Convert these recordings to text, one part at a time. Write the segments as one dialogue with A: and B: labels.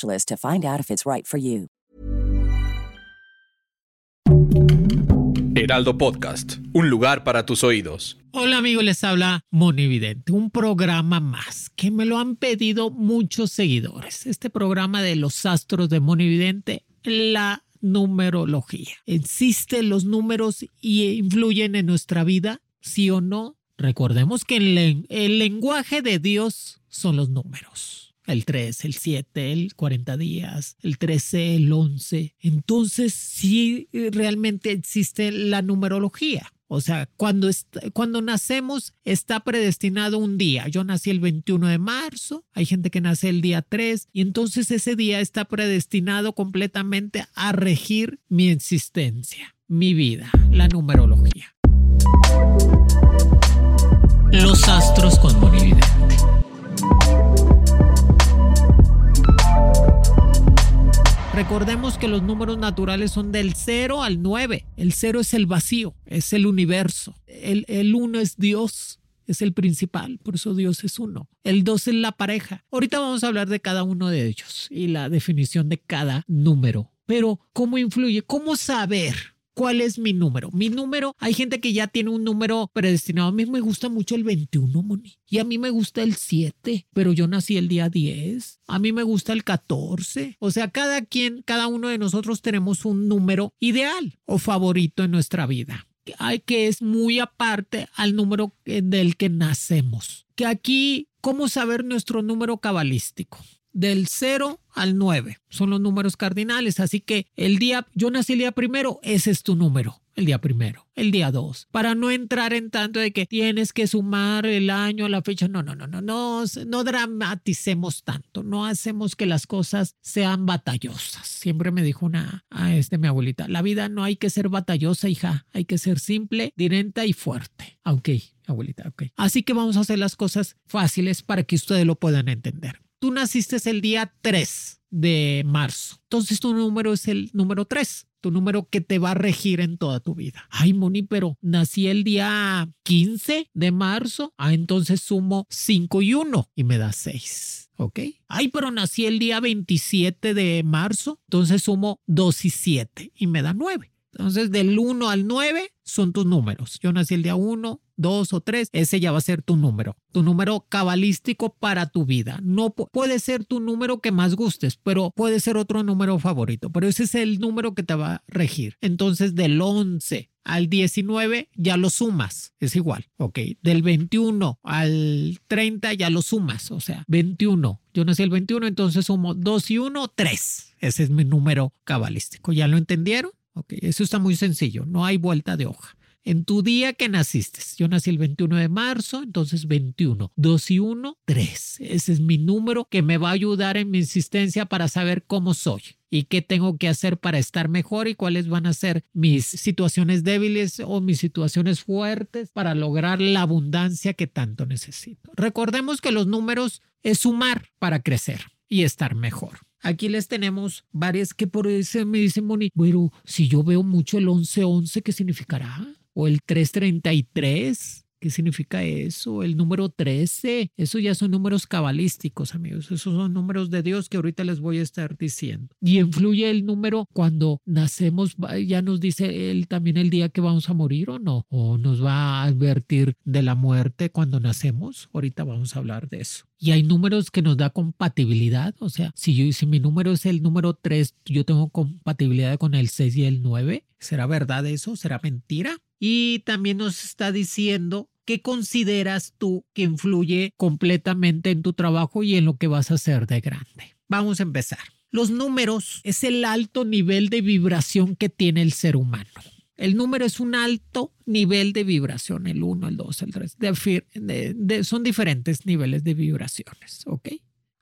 A: to find out if it's right for you.
B: Heraldo Podcast, un lugar para tus oídos.
C: Hola amigos, les habla Monividente, un programa más que me lo han pedido muchos seguidores. Este programa de los astros de Monividente, la numerología. ¿Existen los números y influyen en nuestra vida? ¿Sí o no? Recordemos que el, el lenguaje de Dios son los números el 3, el 7, el 40 días, el 13, el 11. Entonces, sí realmente existe la numerología. O sea, cuando, cuando nacemos está predestinado un día. Yo nací el 21 de marzo, hay gente que nace el día 3 y entonces ese día está predestinado completamente a regir mi existencia, mi vida, la numerología. Recordemos que los números naturales son del 0 al 9. El 0 es el vacío, es el universo. El, 1 es Dios, es el principal, por eso Dios es uno. El 2 es la pareja. Ahorita vamos a hablar de cada uno de ellos y la definición de cada número. Pero, ¿cómo influye? ¿Cómo saber ¿Cuál es mi número? Mi número, hay gente que ya tiene un número predestinado. A mí me gusta mucho el 21, Moni. Y a mí me gusta el 7, pero yo nací el día 10. A mí me gusta el 14. O sea, cada quien, cada uno de nosotros tenemos un número ideal o favorito en nuestra vida. Hay que es muy aparte al número del que nacemos. Que aquí, ¿cómo saber nuestro número cabalístico? Del 0 al 9. Son los números cardinales. Así que el día, yo nací el día primero, ese es tu número. El día primero, el día 2. Para no entrar en tanto de que tienes que sumar el año, la fecha. No, no, no, no, no, no dramaticemos tanto. No hacemos que las cosas sean batallosas. Siempre me dijo una, a este, mi abuelita, la vida no hay que ser batallosa, hija. Hay que ser simple, directa y fuerte. Ok, abuelita, ok. Así que vamos a hacer las cosas fáciles para que ustedes lo puedan entender tú naciste el día 3 de marzo. Entonces tu número es el número 3, tu número que te va a regir en toda tu vida. Ay, Moni, pero nací el día 15 de marzo. Ah, entonces sumo 5 y 1 y me da 6. ¿Ok? Ay, pero nací el día 27 de marzo. Entonces sumo 2 y 7 y me da 9. Entonces, del 1 al 9 son tus números. Yo nací el día 1, dos o tres, ese ya va a ser tu número, tu número cabalístico para tu vida. No puede ser tu número que más gustes, pero puede ser otro número favorito, pero ese es el número que te va a regir. Entonces del 11 al 19 ya lo sumas, es igual, ok. Del 21 al 30 ya lo sumas, o sea, 21. Yo nací el 21, entonces sumo 2 y 1, 3. Ese es mi número cabalístico. ¿Ya lo entendieron? Ok, eso está muy sencillo, no hay vuelta de hoja en tu día que naciste. Yo nací el 21 de marzo, entonces 21. 2 y 1, 3. Ese es mi número que me va a ayudar en mi existencia para saber cómo soy y qué tengo que hacer para estar mejor y cuáles van a ser mis situaciones débiles o mis situaciones fuertes para lograr la abundancia que tanto necesito. Recordemos que los números es sumar para crecer y estar mejor. Aquí les tenemos varias que por eso me dicen, Moni, bueno, si yo veo mucho el 11-11, ¿qué significará? O el 333. ¿Qué significa eso? El número 13. Eso ya son números cabalísticos, amigos. Esos son números de Dios que ahorita les voy a estar diciendo. Y influye el número cuando nacemos. Ya nos dice él también el día que vamos a morir o no. O nos va a advertir de la muerte cuando nacemos. Ahorita vamos a hablar de eso. Y hay números que nos da compatibilidad. O sea, si, yo, si mi número es el número 3, yo tengo compatibilidad con el 6 y el 9. ¿Será verdad eso? ¿Será mentira? Y también nos está diciendo ¿Qué consideras tú que influye completamente en tu trabajo y en lo que vas a hacer de grande? Vamos a empezar. Los números es el alto nivel de vibración que tiene el ser humano. El número es un alto nivel de vibración, el 1, el 2, el 3. son diferentes niveles de vibraciones, ¿ok?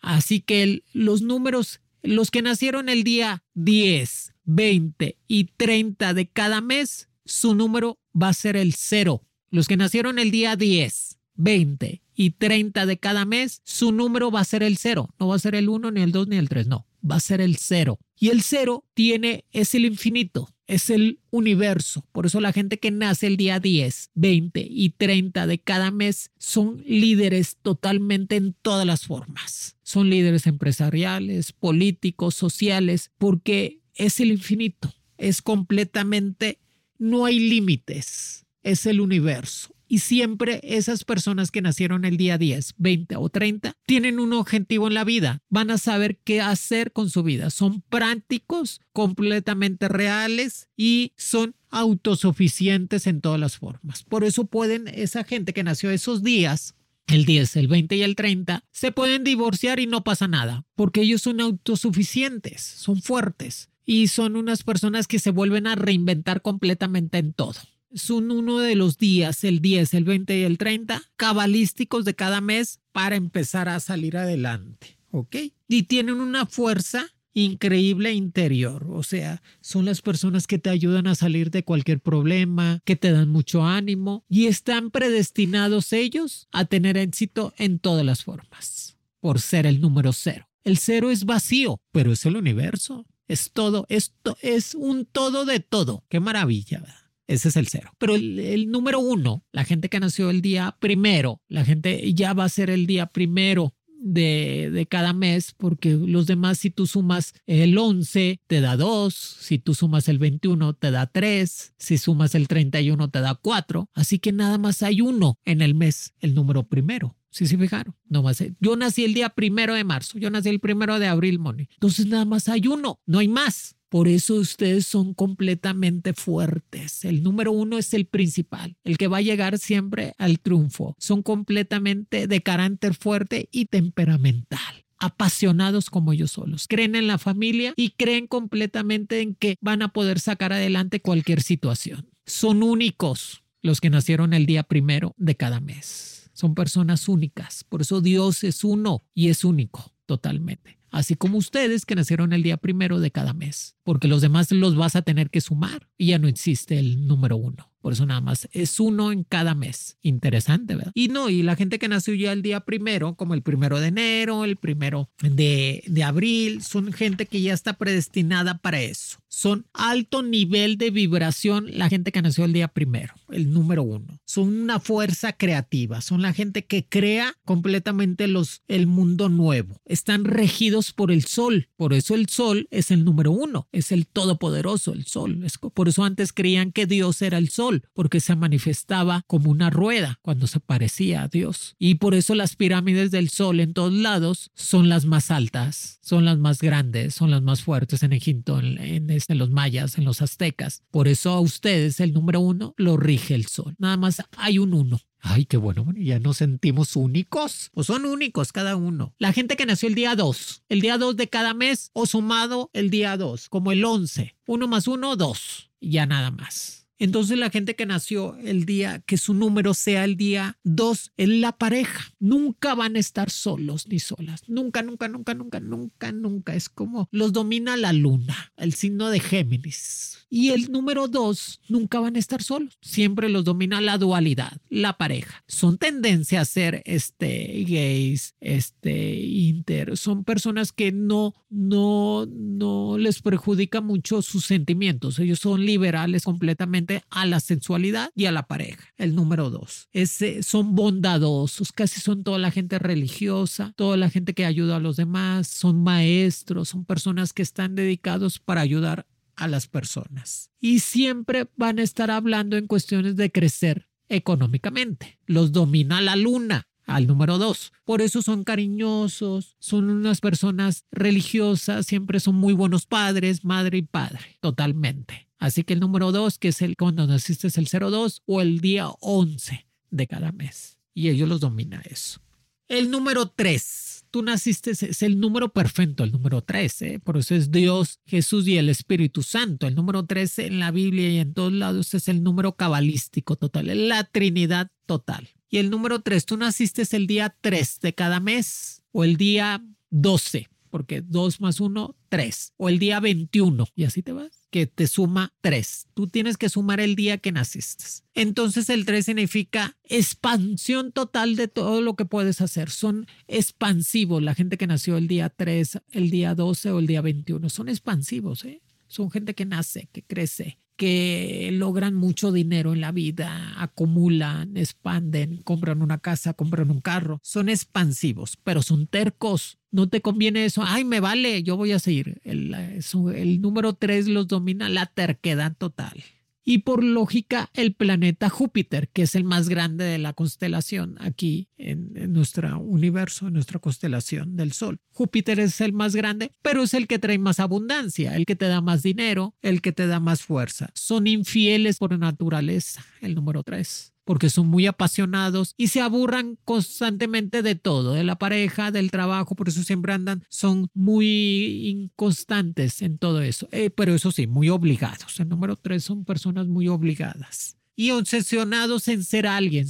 C: Así que los números, los que nacieron el día 10, 20 y 30 de cada mes, su número va a ser el 0 los que nacieron el día 10, 20 y 30 de cada mes, su número va a ser el 0. No va a ser el 1, ni el 2, ni el 3, no. Va a ser el 0. Y el 0 tiene, es el infinito, es el universo. Por eso la gente que nace el día 10, 20 y 30 de cada mes son líderes totalmente en todas las formas. Son líderes empresariales, políticos, sociales, porque es el infinito. Es completamente, no hay límites es el universo. Y siempre esas personas que nacieron el día 10, 20 o 30 tienen un objetivo en la vida. Van a saber qué hacer con su vida. Son prácticos, completamente reales y son autosuficientes en todas las formas. Por eso pueden, esa gente que nació esos días, el 10, el 20 y el 30, se pueden divorciar y no pasa nada, porque ellos son autosuficientes, son fuertes y son unas personas que se vuelven a reinventar completamente en todo son uno de los días, el 10, el 20 y el 30, cabalísticos de cada mes para empezar a salir adelante. ¿Ok? Y tienen una fuerza increíble interior, o sea, son las personas que te ayudan a salir de cualquier problema, que te dan mucho ánimo y están predestinados ellos a tener éxito en todas las formas, por ser el número cero. El cero es vacío, pero es el universo, es todo, esto es un todo de todo. Qué maravilla. Ese es el cero. Pero el, número uno, la gente que nació el día primero, la gente ya va a ser el día primero de, de, cada mes, porque los demás, si tú sumas el 11, te da 2, si tú sumas el 21, te da 3, si sumas el 31, te da 4. Así que nada más hay uno en el mes, el número primero. Sí, sí, fijaron. No más. Yo nací el día primero de marzo, yo nací el primero de abril, Moni. Entonces nada más hay uno, no hay más. Por eso ustedes son completamente fuertes. El número uno es el principal, el que va a llegar siempre al triunfo. Son completamente de carácter fuerte y temperamental apasionados como ellos solos. Creen en la familia y creen completamente en que van a poder sacar adelante cualquier situación. Son únicos los que nacieron el día primero de cada mes. Son personas únicas. Por eso Dios es uno y es único totalmente así como ustedes que nacieron el día primero de cada mes, porque los demás los vas a tener que sumar y ya no existe el número uno. Por eso nada más es uno en cada mes. Interesante, ¿verdad? Y no, y la gente que nació ya el día primero, como el primero de enero, el primero de, de abril, son gente que ya está predestinada para eso. Son alto nivel de vibración la gente que nació el día primero, el número uno. Son una fuerza creativa, son la gente que crea completamente los, el mundo nuevo. Están regidos por el sol, por eso el sol es el número uno, es el todopoderoso, el sol. por eso antes creían que Dios era el sol porque se manifestaba como una rueda cuando se parecía a Dios. Y por eso las pirámides del sol en todos lados son las más altas, son las más grandes, son las más fuertes en Egipto, en, este, los mayas, en los aztecas. Por eso a ustedes el número uno lo rige el sol. Nada más hay un uno. Ay, qué bueno, ya nos sentimos únicos. O son únicos cada uno. La gente que nació el día 2, el día 2 de cada mes o sumado el día 2, como el 11. Uno más uno, dos. Ya nada más. Entonces la gente que nació el día, que su número sea el día 2, es la pareja. Nunca van a estar solos ni solas. Nunca, nunca, nunca, nunca, nunca, nunca. Es como los domina la luna. el signo de Géminis. Y el número dos, nunca van a estar solos. Siempre los domina la dualidad, la pareja. Son tendencia a ser este, gays, este, inter. Son personas que no, no, no les perjudica mucho sus sentimientos. Ellos son liberales completamente a la sensualidad y a la pareja. El número dos. Ese, son bondadosos, casi son toda la gente religiosa, toda la gente que ayuda a los demás, son maestros, son personas que están dedicados para ayudar a las personas. Y siempre van a estar hablando en cuestiones de crecer económicamente. Los domina la luna al número dos. Por eso son cariñosos, son unas personas religiosas, siempre son muy buenos padres, madre y padre, totalmente. Así que el número dos, que es el cuando naciste es el 02 o el día 11 de cada mes. Y ellos los domina eso. El número tres tú naciste, es el número perfecto, el número 13. Por eso es Dios, Jesús y el Espíritu Santo. El número 13 en la Biblia y en todos lados es el número cabalístico total, la Trinidad total. Y el número 3, tú naciste el día 3 de cada mes o el día 12 porque 2 más 1, 3. O el día 21, y así te vas, que te suma 3. Tú tienes que sumar el día que naciste. Entonces el 3 significa expansión total de todo lo que puedes hacer. Son expansivos. La gente que nació el día 3, el día 12 o el día 21 son expansivos. ¿eh? Son gente que nace, que crece, que logran mucho dinero en la vida, acumulan, expanden, compran una casa, compran un carro. Son expansivos, pero son tercos. No te conviene eso. Ay, me vale, yo voy a seguir. El, el número tres los domina la terquedad total y por lógica el planeta Júpiter, que es el más grande de la constelación aquí en, nuestro universo, en nuestra constelación del Sol. Júpiter es el más grande, pero es el que trae más abundancia, el que te da más dinero, el que te da más fuerza. Son infieles por naturaleza, el número 3 porque son muy apasionados y se aburran constantemente de todo, de la pareja, del trabajo, por eso siempre andan, son muy inconstantes en todo eso, eh, pero eso sí, muy obligados. El número tres son personas muy obligadas y obsesionados en ser alguien.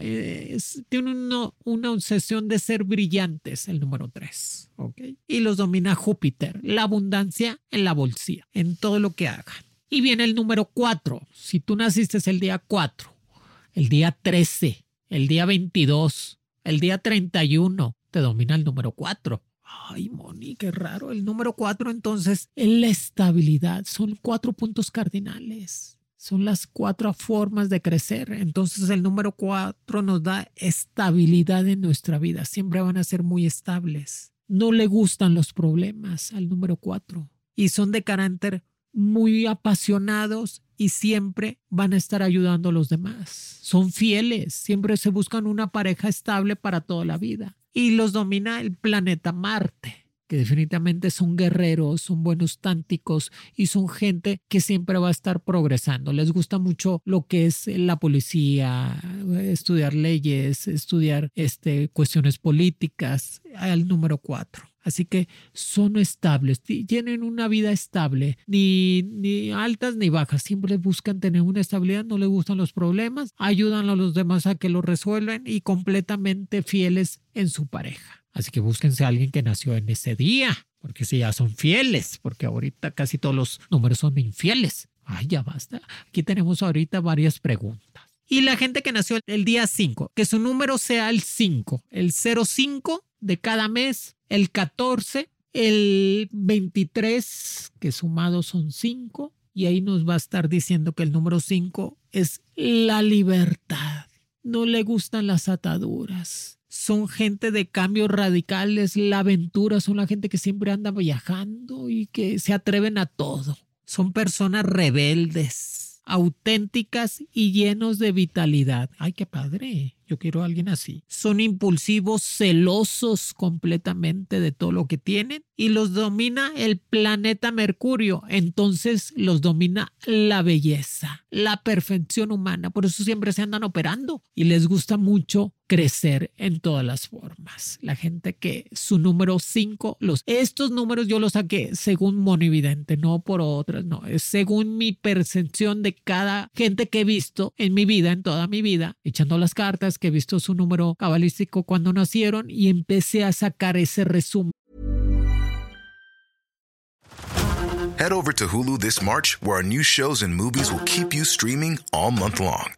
C: Eh, tienen una obsesión de ser brillantes, el número tres. ¿okay? Y los domina Júpiter, la abundancia en la bolsilla, en todo lo que hagan. Y viene el número cuatro. Si tú naciste el día cuatro, el día 13, el día 22, el día 31, te domina el número 4. Ay, Moni, qué raro. El número 4 entonces es la estabilidad. Son cuatro puntos cardinales. Son las cuatro formas de crecer. Entonces el número 4 nos da estabilidad en nuestra vida. Siempre van a ser muy estables. No le gustan los problemas al número 4 y son de carácter muy apasionados y siempre van a estar ayudando a los demás. Son fieles, siempre se buscan una pareja estable para toda la vida. Y los domina el planeta Marte que definitivamente son guerreros, son buenos tánticos y son gente que siempre va a estar progresando. Les gusta mucho lo que es la policía, estudiar leyes, estudiar este, cuestiones políticas, al número cuatro. Así que son estables, tienen una vida estable, ni, ni altas ni bajas, siempre buscan tener una estabilidad, no les gustan los problemas, ayudan a los demás a que lo resuelvan y completamente fieles en su pareja. Así que búsquense a alguien que nació en ese día, porque si ya son fieles, porque ahorita casi todos los números son infieles. Ay, ya basta. Aquí tenemos ahorita varias preguntas. Y la gente que nació el día 5, que su número sea el 5, el 05 de cada mes, el 14, el 23, que sumados son 5, y ahí nos va a estar diciendo que el número 5 es la libertad. No le gustan las ataduras son gente de cambios radicales, la aventura, son la gente que siempre anda viajando y que se atreven a todo. Son personas rebeldes, auténticas y llenos de vitalidad. Ay, qué padre. Yo quiero a alguien así. Son impulsivos, celosos completamente de todo lo que tienen y los domina el planeta Mercurio. Entonces los domina la belleza, la perfección humana. Por eso siempre se andan operando y les gusta mucho crecer en todas las formas. La gente que su número 5, los estos números yo los saqué según Monividente, no por otras, no, es según mi percepción de cada gente que he visto en mi vida, en toda mi vida, echando las cartas, que he visto su número cabalístico cuando nacieron y empecé a sacar ese resumen.
D: Head over to Hulu this March, where our new shows and movies will keep you streaming all month long.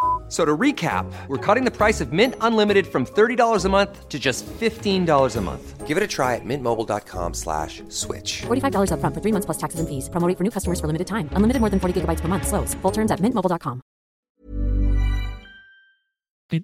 E: So to recap, we're cutting the price of Mint Unlimited from $30 a month to just $15 a month. Give it a try at mintmobile.com slash switch.
F: $45 upfront for three months plus taxes and fees. Promoting for new customers for limited time. Unlimited more than 40 gigabytes per month. Slows. Full terms at mintmobile.com.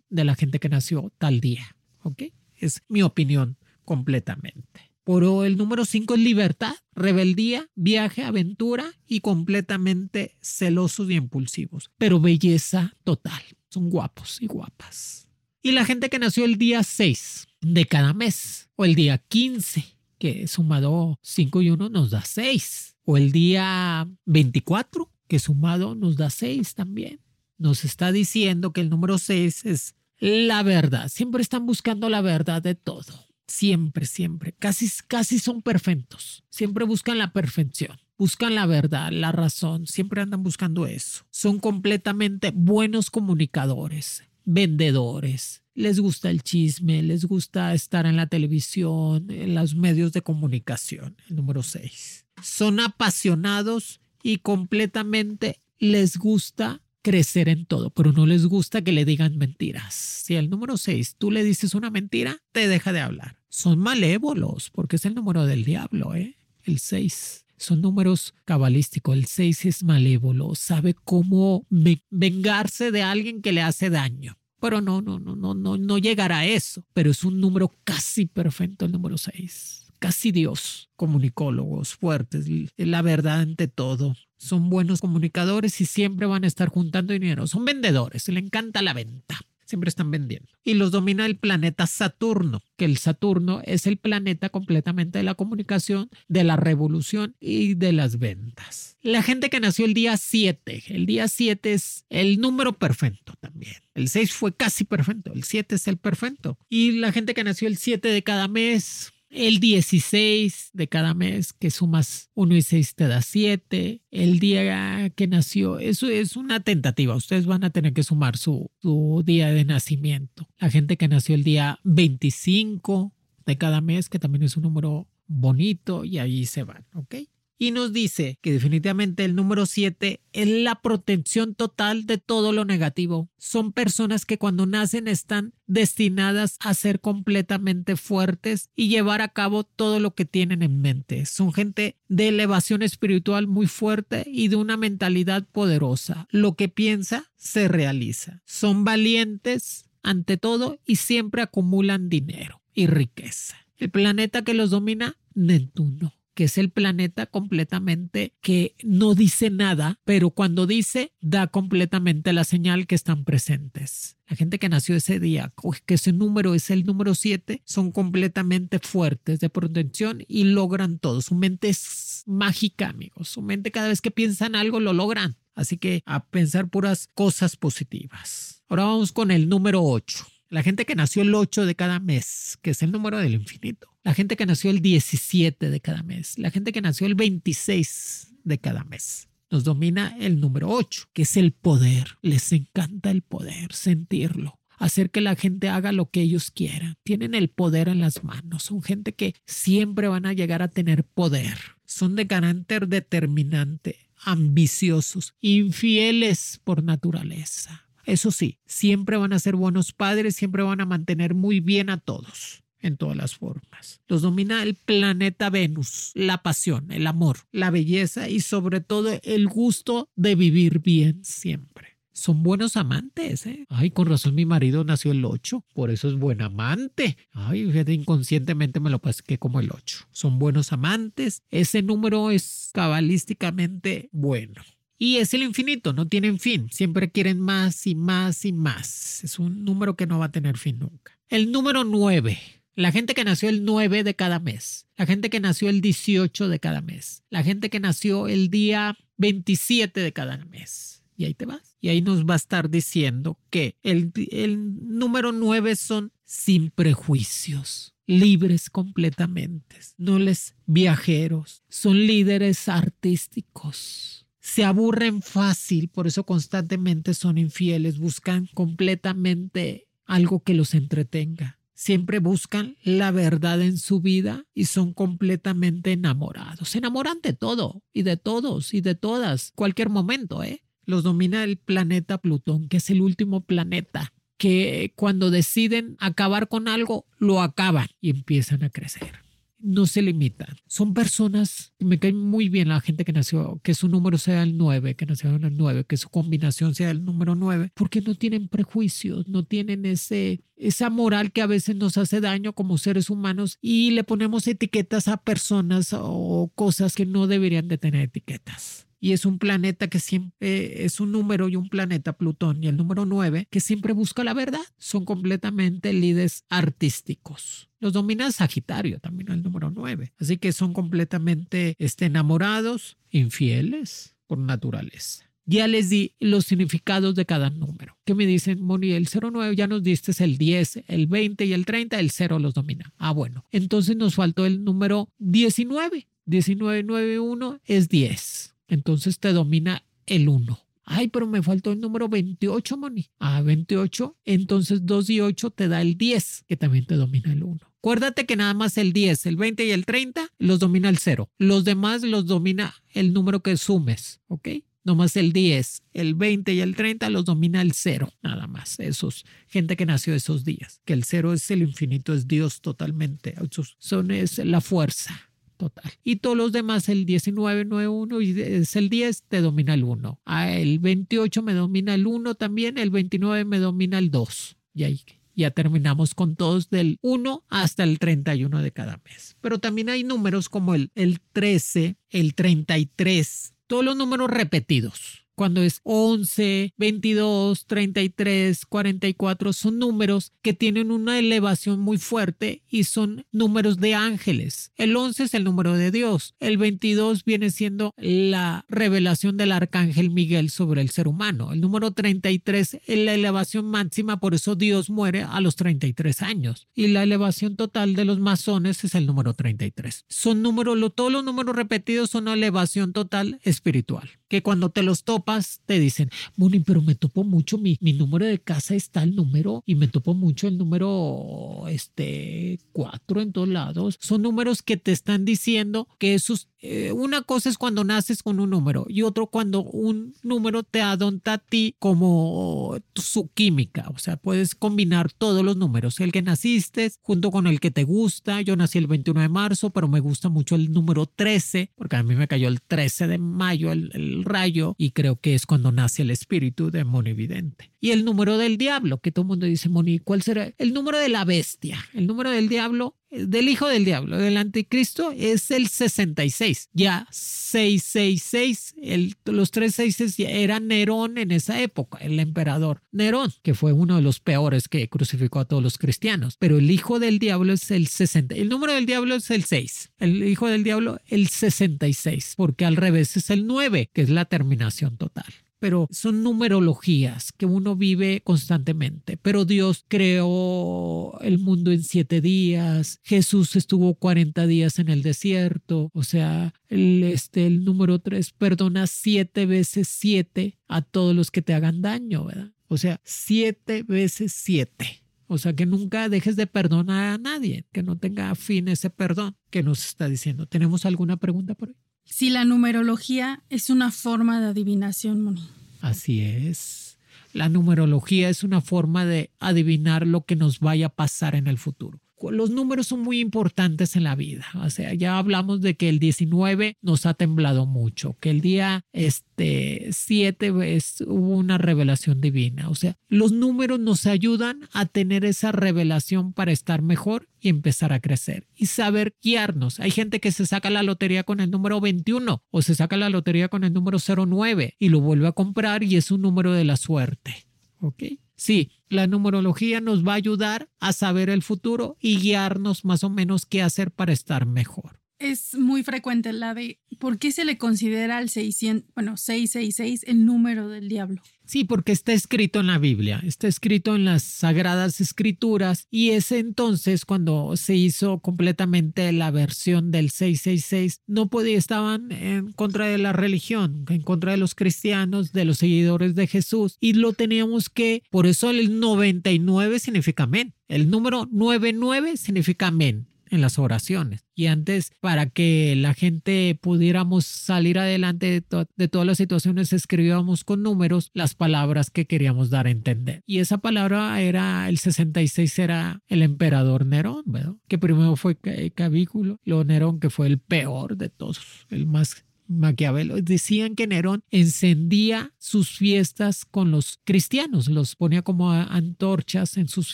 C: De la gente que nació tal día. ¿Ok? Es mi opinión completamente. Por el número 5 es libertad, rebeldía, viaje, aventura y completamente celosos y impulsivos. Pero belleza total. Son guapos y guapas. Y la gente que nació el día 6 de cada mes o el día 15, que sumado 5 y 1 nos da 6. O el día 24, que sumado nos da 6 también. Nos está diciendo que el número 6 es la verdad. Siempre están buscando la verdad de todo. Siempre, siempre. Casi, casi son perfectos. Siempre buscan la perfección. Buscan la verdad, la razón. Siempre andan buscando eso. Son completamente buenos comunicadores, vendedores. Les gusta el chisme, les gusta estar en la televisión, en los medios de comunicación. El número 6. Son apasionados y completamente les gusta crecer en todo, pero no les gusta que le digan mentiras. Si al número 6 tú le dices una mentira, te deja de hablar. Son malévolos, porque es el número del diablo, ¿eh? El 6. Son números cabalísticos. El 6 es malévolo, sabe cómo vengarse de alguien que le hace daño. Pero no, no, no, no, no, no llegará a eso. Pero es un número casi perfecto el número 6 casi Dios, comunicólogos fuertes, la verdad ante todo. Son buenos comunicadores y siempre van a estar juntando dinero. Son vendedores, le encanta la venta. Siempre están vendiendo. Y los domina el planeta Saturno, que el Saturno es el planeta completamente de la comunicación, de la revolución y de las ventas. La gente que nació el día 7, el día 7 es el número perfecto también. El 6 fue casi perfecto, el 7 es el perfecto. Y la gente que nació el 7 de cada mes, el 16 de cada mes, que sumas 1 y 6 te da 7. El día que nació, eso es una tentativa. Ustedes van a tener que sumar su, su día de nacimiento. La gente que nació el día 25 de cada mes, que también es un número bonito, y ahí se van, ¿ok? Y nos dice que definitivamente el número 7 es la protección total de todo lo negativo. Son personas que cuando nacen están destinadas a ser completamente fuertes y llevar a cabo todo lo que tienen en mente. Son gente de elevación espiritual muy fuerte y de una mentalidad poderosa. Lo que piensa se realiza. Son valientes ante todo y siempre acumulan dinero y riqueza. El planeta que los domina, Neptuno que es el planeta completamente que no dice nada, pero cuando dice, da completamente la señal que están presentes. La gente que nació ese día, que ese número es el número 7, son completamente fuertes de protección y logran todo. Su mente es mágica, amigos. Su mente cada vez que piensan algo lo logran. Así que a pensar puras cosas positivas. Ahora vamos con el número 8. La gente que nació el 8 de cada mes, que es el número del infinito. La gente que nació el 17 de cada mes. La gente que nació el 26 de cada mes. Nos domina el número 8, que es el poder. Les encanta el poder, sentirlo. Hacer que la gente haga lo que ellos quieran. Tienen el poder en las manos. Son gente que siempre van a llegar a tener poder. Son de carácter determinante, ambiciosos, infieles por naturaleza eso sí, siempre van a ser buenos padres, siempre van a mantener muy bien a todos en todas las formas. Los domina el planeta Venus, la pasión, el amor, la belleza y sobre todo el gusto de vivir bien siempre. Son buenos amantes, ¿eh? Ay, con razón mi marido nació el 8, por eso es buen amante. Ay, fíjate, inconscientemente me lo pasé como el 8. Son buenos amantes, ese número es cabalísticamente bueno Y es el infinito, no tienen fin. Siempre quieren más y más y más. Es un número que no va a tener fin nunca. El número 9. La gente que nació el 9 de cada mes. La gente que nació el 18 de cada mes. La gente que nació el día 27 de cada mes. Y ahí te vas. Y ahí nos va a estar diciendo que el, el número 9 son sin prejuicios libres completamente, no les viajeros, son líderes artísticos. Se aburren fácil, por eso constantemente son infieles, buscan completamente algo que los entretenga. Siempre buscan la verdad en su vida y son completamente enamorados. Se enamoran de todo y de todos y de todas, cualquier momento, ¿eh? Los domina el planeta Plutón, que es el último planeta que cuando deciden acabar con algo, lo acaban y empiezan a crecer. No se limitan. Son personas, me cae muy bien la gente que nació, que su número sea el 9, que nació en el 9, que su combinación sea el número 9, porque no tienen prejuicios, no tienen ese, esa moral que a veces nos hace daño como seres humanos y le ponemos etiquetas a personas o cosas que no deberían de tener etiquetas y es un planeta que siempre es un número y un planeta, Plutón, y el número 9, que siempre busca la verdad. Son completamente líderes artísticos. Los domina Sagitario, también el número 9. Así que son completamente este, enamorados, infieles por naturaleza. Ya les di los significados de cada número. ¿Qué me dicen, Moni? El 09 ya nos diste el 10, el 20 y el 30, el 0 los domina. Ah, bueno. Entonces nos faltó el número 19. 1991 es 10 entonces te domina el 1. Ay, pero me faltó el número 28, Moni. Ah, 28. Entonces 2 y 8 te da el 10, que también te domina el 1. Acuérdate que nada más el 10, el 20 y el 30 los domina el 0. Los demás los domina el número que sumes, ¿ok? Nomás el 10, el 20 y el 30 los domina el 0, nada más. Esos, gente que nació esos días. Que el 0 es el infinito, es Dios totalmente. son, es la fuerza total. Y todos los demás, el 19, 9, 1 y es el 10, te domina el 1. Ah, el 28 me domina el 1 también, el 29 me domina el 2. Y ahí ya terminamos con todos del 1 hasta el 31 de cada mes. Pero también hay números como el, el 13, el 33, todos los números repetidos cuando es 11, 22, 33, 44, son números que tienen una elevación muy fuerte y son números de ángeles. El 11 es el número de Dios. El 22 viene siendo la revelación del arcángel Miguel sobre el ser humano. El número 33 es la elevación máxima, por eso Dios muere a los 33 años. Y la elevación total de los masones es el número 33. Son números, todos los números repetidos son una elevación total espiritual que cuando te los topas te dicen, Moni, pero me topo mucho, mi, mi número de casa está el número y me topo mucho el número este 4 en todos lados. Son números que te están diciendo que esos eh, una cosa es cuando naces con un número y otro cuando un número te adonta a ti como su química. O sea, puedes combinar todos los números. El que naciste junto con el que te gusta. Yo nací el 21 de marzo, pero me gusta mucho el número 13 porque a mí me cayó el 13 de mayo el, rayo y creo que es cuando nace el espíritu de Monividente. Y el número del diablo, que todo el mundo dice, Moni, ¿cuál será? El número de la bestia. El número del diablo del hijo del diablo, del anticristo, es el 66. Ya 666, el, los tres seises era Nerón en esa época, el emperador Nerón, que fue uno de los peores que crucificó a todos los cristianos. Pero el hijo del diablo es el 60. El número del diablo es el 6. El hijo del diablo el 66, porque al revés es el 9, que es la terminación total pero son numerologías que uno vive constantemente. Pero Dios creó el mundo en siete días, Jesús estuvo 40 días en el desierto, o sea, el, este, el número tres, perdona siete veces siete a todos los que te hagan daño, ¿verdad? O sea, siete veces siete. O sea, que nunca dejes de perdonar a nadie, que no tenga fin ese perdón que nos está diciendo. ¿Tenemos alguna pregunta por ahí?
G: Si la numerología es una forma de adivinación, Moni.
C: Así es. La numerología es una forma de adivinar lo que nos vaya a pasar en el futuro. Los números son muy importantes en la vida. O sea, ya hablamos de que el 19 nos ha temblado mucho, que el día este 7 hubo una revelación divina. O sea, los números nos ayudan a tener esa revelación para estar mejor y empezar a crecer y saber guiarnos. Hay gente que se saca la lotería con el número 21 o se saca la lotería con el número 09 y lo vuelve a comprar y es un número de la suerte. ¿Ok? Sí, la numerología nos va a ayudar a saber el futuro y guiarnos más o menos qué hacer para estar mejor
G: es muy frecuente la de por qué se le considera al 600, bueno, 666 el número del diablo.
C: Sí, porque está escrito en la Biblia, está escrito en las sagradas escrituras y es entonces cuando se hizo completamente la versión del 666, no podía, estaban en contra de la religión, en contra de los cristianos, de los seguidores de Jesús y lo teníamos que, por eso el 99 significa amén, el número 99 significa amén en las oraciones. Y antes, para que la gente pudiéramos salir adelante de, todas las situaciones, escribíamos con números las palabras que queríamos dar a entender. Y esa palabra era, el 66 era el emperador Nerón, ¿verdad? Que primero fue Cavículo, luego Nerón, que fue el peor de todos, el más Maquiavelo. Decían que Nerón encendía sus fiestas con los cristianos, los ponía como antorchas en sus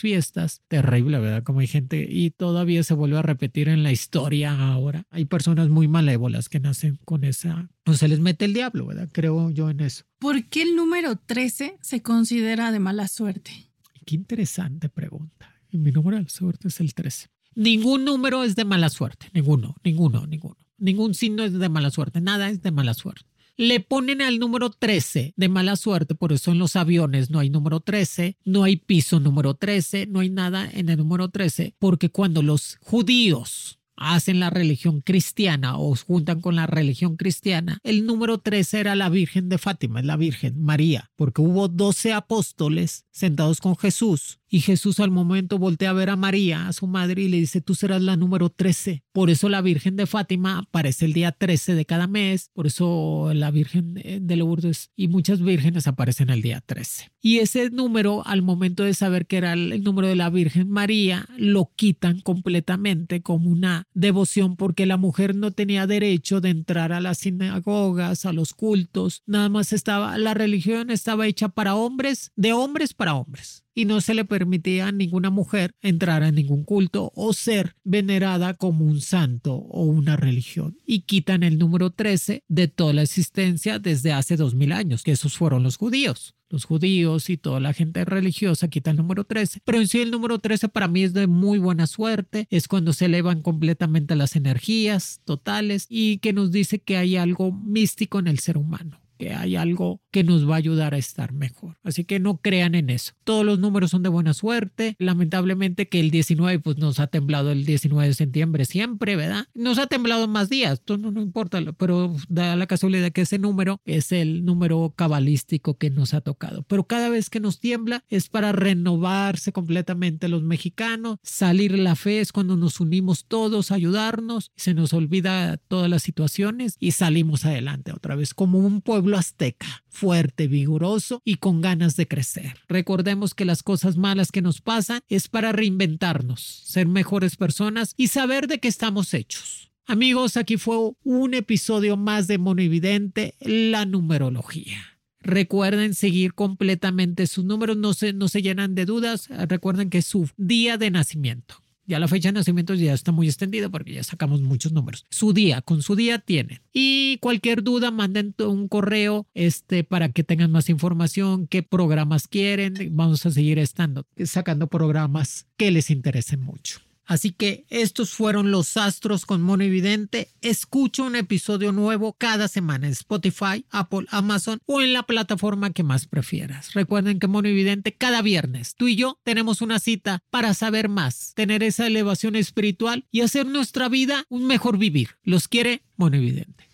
C: fiestas. Terrible, ¿verdad? Como hay gente y todavía se vuelve a repetir en la historia ahora. Hay personas muy malévolas que nacen con esa... No se les mete el diablo, ¿verdad? Creo yo en eso.
G: ¿Por qué el número 13 se considera de mala suerte?
C: Qué interesante pregunta. Mi número de suerte es el 13. Ningún número es de mala suerte, ninguno, ninguno, ninguno. Ningún signo es de mala suerte, nada es de mala suerte. Le ponen al número 13 de mala suerte, por eso en los aviones no hay número 13, no hay piso número 13, no hay nada en el número 13, porque cuando los judíos hacen la religión cristiana o juntan con la religión cristiana, el número 13 era la Virgen de Fátima, la Virgen María, porque hubo 12 apóstoles sentados con Jesús y Jesús al momento voltea a ver a María, a su madre, y le dice, tú serás la número 13. Por eso la Virgen de Fátima aparece el día 13 de cada mes, por eso la Virgen de Lourdes y muchas vírgenes aparecen el día 13. Y ese número, al momento de saber que era el número de la Virgen María, lo quitan completamente como una devoción porque la mujer no tenía derecho de entrar a las sinagogas, a los cultos, nada más estaba, la religión estaba hecha para hombres, de hombres para hombres y no se le permitía a ninguna mujer entrar a ningún culto o ser venerada como un santo o una religión. Y quitan el número 13 de toda la existencia desde hace dos mil años, que esos fueron los judíos. Los judíos y toda la gente religiosa quita el número 13. Pero en sí el número 13 para mí es de muy buena suerte. Es cuando se elevan completamente las energías totales y que nos dice que hay algo místico en el ser humano que hay algo que nos va a ayudar a estar mejor. Así que no crean en eso. Todos los números son de buena suerte. Lamentablemente que el 19 pues nos ha temblado el 19 de septiembre siempre, ¿verdad? Nos ha temblado más días, no, no importa, pero da la casualidad que ese número es el número cabalístico que nos ha tocado. Pero cada vez que nos tiembla es para renovarse completamente los mexicanos, salir la fe es cuando nos unimos todos, ayudarnos, se nos olvida todas las situaciones y salimos adelante otra vez como un pueblo azteca, fuerte, vigoroso y con ganas de crecer. Recordemos que las cosas malas que nos pasan es para reinventarnos, ser mejores personas y saber de qué estamos hechos. Amigos, aquí fue un episodio más de Monoevidente, la numerología. Recuerden seguir completamente sus números, no se, no se llenan de dudas. Recuerden que es su día de nacimiento. Ya la fecha de nacimiento ya está muy extendida porque ya sacamos muchos números. Su día, con su día tienen. Y cualquier duda, manden un correo este, para que tengan más información, qué programas quieren. Vamos a seguir estando, sacando programas que les interesen mucho. Así que estos fueron los astros con Mono Evidente. Escucha un episodio nuevo cada semana en Spotify, Apple, Amazon o en la plataforma que más prefieras. Recuerden que Mono Evidente cada viernes tú y yo tenemos una cita para saber más, tener esa elevación espiritual y hacer nuestra vida un mejor vivir. Los quiere Mono Evidente.